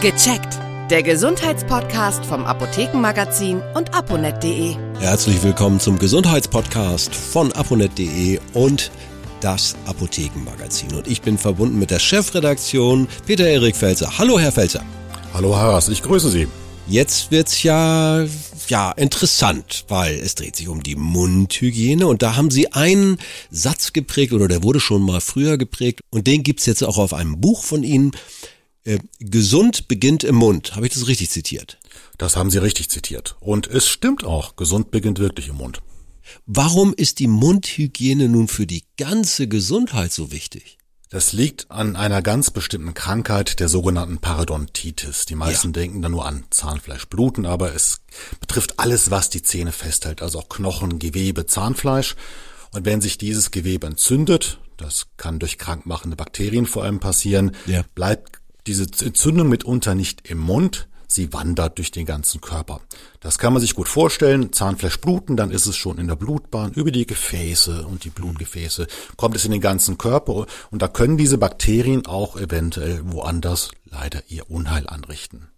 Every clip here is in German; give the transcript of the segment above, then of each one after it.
Gecheckt. Der Gesundheitspodcast vom Apothekenmagazin und aponet.de. Herzlich willkommen zum Gesundheitspodcast von aponet.de und das Apothekenmagazin. Und ich bin verbunden mit der Chefredaktion Peter Erik Felser. Hallo, Herr Felser. Hallo, Harras, ich grüße Sie. Jetzt wird's ja, ja, interessant, weil es dreht sich um die Mundhygiene und da haben Sie einen Satz geprägt oder der wurde schon mal früher geprägt und den gibt's jetzt auch auf einem Buch von Ihnen. Äh, gesund beginnt im Mund. Habe ich das richtig zitiert? Das haben Sie richtig zitiert. Und es stimmt auch, gesund beginnt wirklich im Mund. Warum ist die Mundhygiene nun für die ganze Gesundheit so wichtig? Das liegt an einer ganz bestimmten Krankheit, der sogenannten Parodontitis. Die meisten ja. denken da nur an Zahnfleischbluten, aber es betrifft alles, was die Zähne festhält, also auch Knochen, Gewebe, Zahnfleisch. Und wenn sich dieses Gewebe entzündet, das kann durch krankmachende Bakterien vor allem passieren, ja. bleibt diese Entzündung mitunter nicht im Mund, sie wandert durch den ganzen Körper. Das kann man sich gut vorstellen. Zahnfleisch bluten, dann ist es schon in der Blutbahn, über die Gefäße und die Blutgefäße kommt es in den ganzen Körper und da können diese Bakterien auch eventuell woanders leider ihr Unheil anrichten.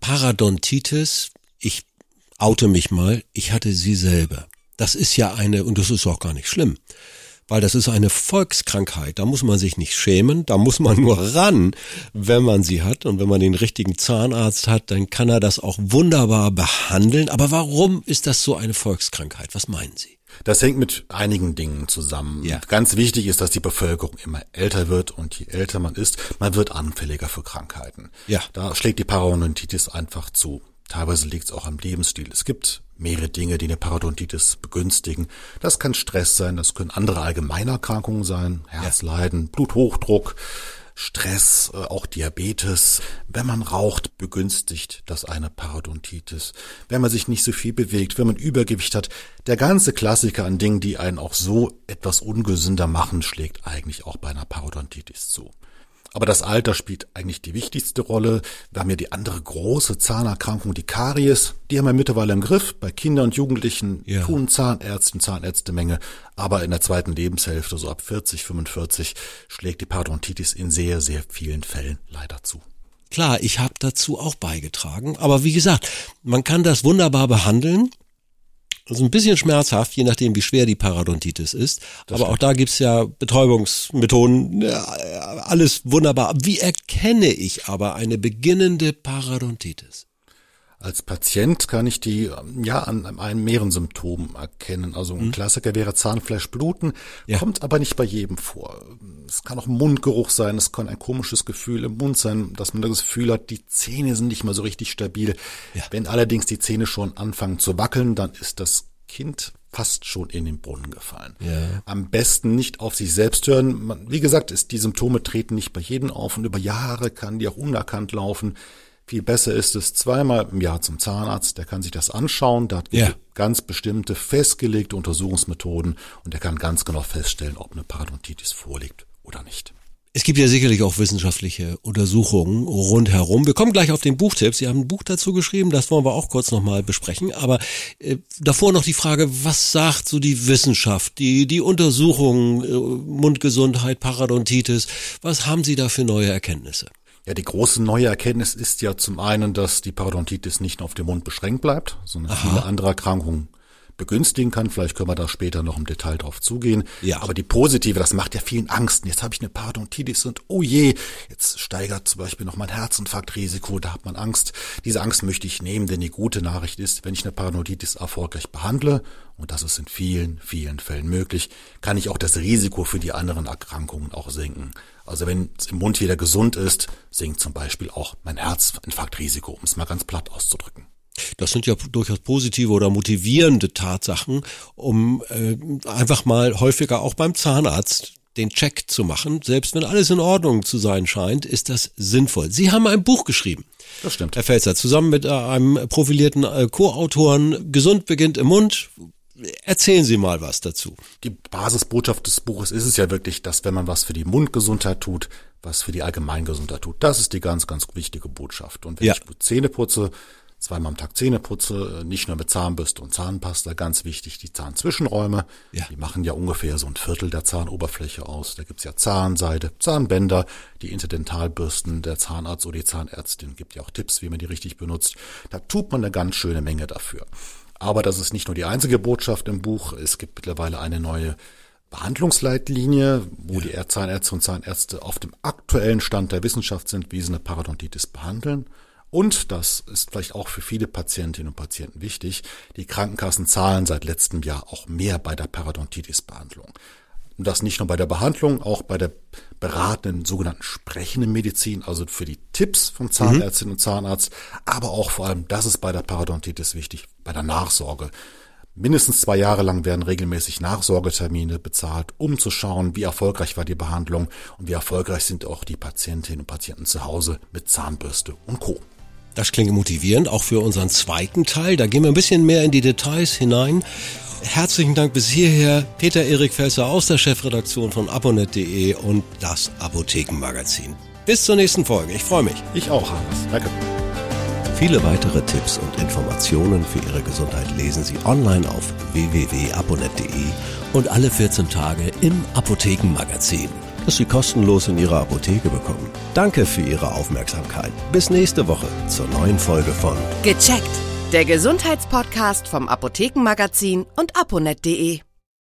Parodontitis, ich oute mich mal, ich hatte sie selber. Das ist ja eine, und das ist auch gar nicht schlimm weil das ist eine Volkskrankheit. Da muss man sich nicht schämen, da muss man nur ran, wenn man sie hat. Und wenn man den richtigen Zahnarzt hat, dann kann er das auch wunderbar behandeln. Aber warum ist das so eine Volkskrankheit? Was meinen Sie? Das hängt mit einigen Dingen zusammen. Ja. Ganz wichtig ist, dass die Bevölkerung immer älter wird und je älter man ist, man wird anfälliger für Krankheiten. Ja. Da schlägt die Parodontitis einfach zu. Teilweise liegt es auch am Lebensstil. Es gibt mehrere Dinge, die eine Parodontitis begünstigen. Das kann Stress sein, das können andere Allgemeinerkrankungen sein, Herzleiden, Bluthochdruck, Stress, äh, auch Diabetes. Wenn man raucht, begünstigt das eine Parodontitis. Wenn man sich nicht so viel bewegt, wenn man Übergewicht hat, der ganze Klassiker an Dingen, die einen auch so etwas ungesünder machen, schlägt eigentlich auch bei einer Parodontitis zu. Aber das Alter spielt eigentlich die wichtigste Rolle. Wir haben ja die andere große Zahnerkrankung, die Karies. Die haben wir mittlerweile im Griff. Bei Kindern und Jugendlichen ja. tun Zahnärzten, Zahnärztemenge. Aber in der zweiten Lebenshälfte, so ab 40, 45, schlägt die Parodontitis in sehr, sehr vielen Fällen leider zu. Klar, ich habe dazu auch beigetragen. Aber wie gesagt, man kann das wunderbar behandeln. Also ein bisschen schmerzhaft, je nachdem, wie schwer die Parodontitis ist. Das Aber stimmt. auch da gibt's ja Betäubungsmethoden, alles wunderbar. Wie erkenne ich aber eine beginnende Parodontitis? Als Patient kann ich die ja an einem mehreren Symptomen erkennen. Also ein mhm. Klassiker wäre Zahnfleischbluten, ja. kommt aber nicht bei jedem vor. Es kann auch Mundgeruch sein, es kann ein komisches Gefühl im Mund sein, dass man das Gefühl hat, die Zähne sind nicht mehr so richtig stabil. Ja. Wenn allerdings die Zähne schon anfangen zu wackeln, dann ist das Kind fast schon in den Brunnen gefallen. Ja. Am besten nicht auf sich selbst hören. Wie gesagt, ist, die Symptome treten nicht bei jedem auf und über Jahre kann die auch unerkannt laufen. Viel besser ist es zweimal im Jahr zum Zahnarzt, der kann sich das anschauen, da hat ja. ganz bestimmte festgelegte Untersuchungsmethoden und der kann ganz genau feststellen, ob eine Parodontitis vorliegt oder nicht. Es gibt ja sicherlich auch wissenschaftliche Untersuchungen rundherum. Wir kommen gleich auf den Buchtipp. Sie haben ein Buch dazu geschrieben, das wollen wir auch kurz nochmal besprechen. Aber äh, davor noch die Frage, was sagt so die Wissenschaft, die, die Untersuchungen, äh, Mundgesundheit, Parodontitis, was haben Sie da für neue Erkenntnisse? Ja, die große neue Erkenntnis ist ja zum einen, dass die Parodontitis nicht nur auf den Mund beschränkt bleibt, sondern Aha. viele andere Erkrankungen begünstigen kann. Vielleicht können wir da später noch im Detail drauf zugehen. Ja. Aber die positive, das macht ja vielen Angst. Jetzt habe ich eine Parodontitis und oh je, jetzt steigert zum Beispiel noch mein Herzinfarktrisiko, da hat man Angst. Diese Angst möchte ich nehmen, denn die gute Nachricht ist, wenn ich eine Parodontitis erfolgreich behandle, und das ist in vielen, vielen Fällen möglich, kann ich auch das Risiko für die anderen Erkrankungen auch senken. Also wenn es im Mund wieder gesund ist, sinkt zum Beispiel auch mein Herzinfarktrisiko, um es mal ganz platt auszudrücken. Das sind ja durchaus positive oder motivierende Tatsachen, um äh, einfach mal häufiger auch beim Zahnarzt den Check zu machen. Selbst wenn alles in Ordnung zu sein scheint, ist das sinnvoll. Sie haben ein Buch geschrieben. Das stimmt. Herr Felser, zusammen mit äh, einem profilierten äh, Co-Autoren, Gesund beginnt im Mund. Erzählen Sie mal was dazu. Die Basisbotschaft des Buches ist es ja wirklich, dass wenn man was für die Mundgesundheit tut, was für die Allgemeingesundheit tut, das ist die ganz, ganz wichtige Botschaft. Und wenn ja. ich gut Zähne putze, zweimal am Tag Zähne putze, äh, nicht nur mit Zahnbürste und Zahnpasta, ganz wichtig, die Zahnzwischenräume, ja. die machen ja ungefähr so ein Viertel der Zahnoberfläche aus. Da gibt's ja Zahnseide, Zahnbänder, die Interdentalbürsten, der Zahnarzt oder die Zahnärztin gibt ja auch Tipps, wie man die richtig benutzt. Da tut man eine ganz schöne Menge dafür. Aber das ist nicht nur die einzige Botschaft im Buch. Es gibt mittlerweile eine neue Behandlungsleitlinie, wo ja. die Zahnärzte und Zahnärzte auf dem aktuellen Stand der Wissenschaft sind, wie sie eine Parodontitis behandeln. Und, das ist vielleicht auch für viele Patientinnen und Patienten wichtig, die Krankenkassen zahlen seit letztem Jahr auch mehr bei der Parodontitis-Behandlung. Und das nicht nur bei der Behandlung, auch bei der beratenden sogenannten sprechenden Medizin, also für die Tipps von Zahnärztin mhm. und Zahnarzt, aber auch vor allem, das ist bei der Parodontitis wichtig, bei der Nachsorge. Mindestens zwei Jahre lang werden regelmäßig Nachsorgetermine bezahlt, um zu schauen, wie erfolgreich war die Behandlung und wie erfolgreich sind auch die Patientinnen und Patienten zu Hause mit Zahnbürste und Co. Das klingt motivierend, auch für unseren zweiten Teil. Da gehen wir ein bisschen mehr in die Details hinein. Herzlichen Dank bis hierher, Peter Erik Felser aus der Chefredaktion von abonet.de und das Apothekenmagazin. Bis zur nächsten Folge. Ich freue mich. Ich auch, Hannes. Danke. Viele weitere Tipps und Informationen für Ihre Gesundheit lesen Sie online auf www.abonet.de und alle 14 Tage im Apothekenmagazin das Sie kostenlos in Ihrer Apotheke bekommen. Danke für Ihre Aufmerksamkeit. Bis nächste Woche zur neuen Folge von Gecheckt, der Gesundheitspodcast vom Apothekenmagazin und aponet.de.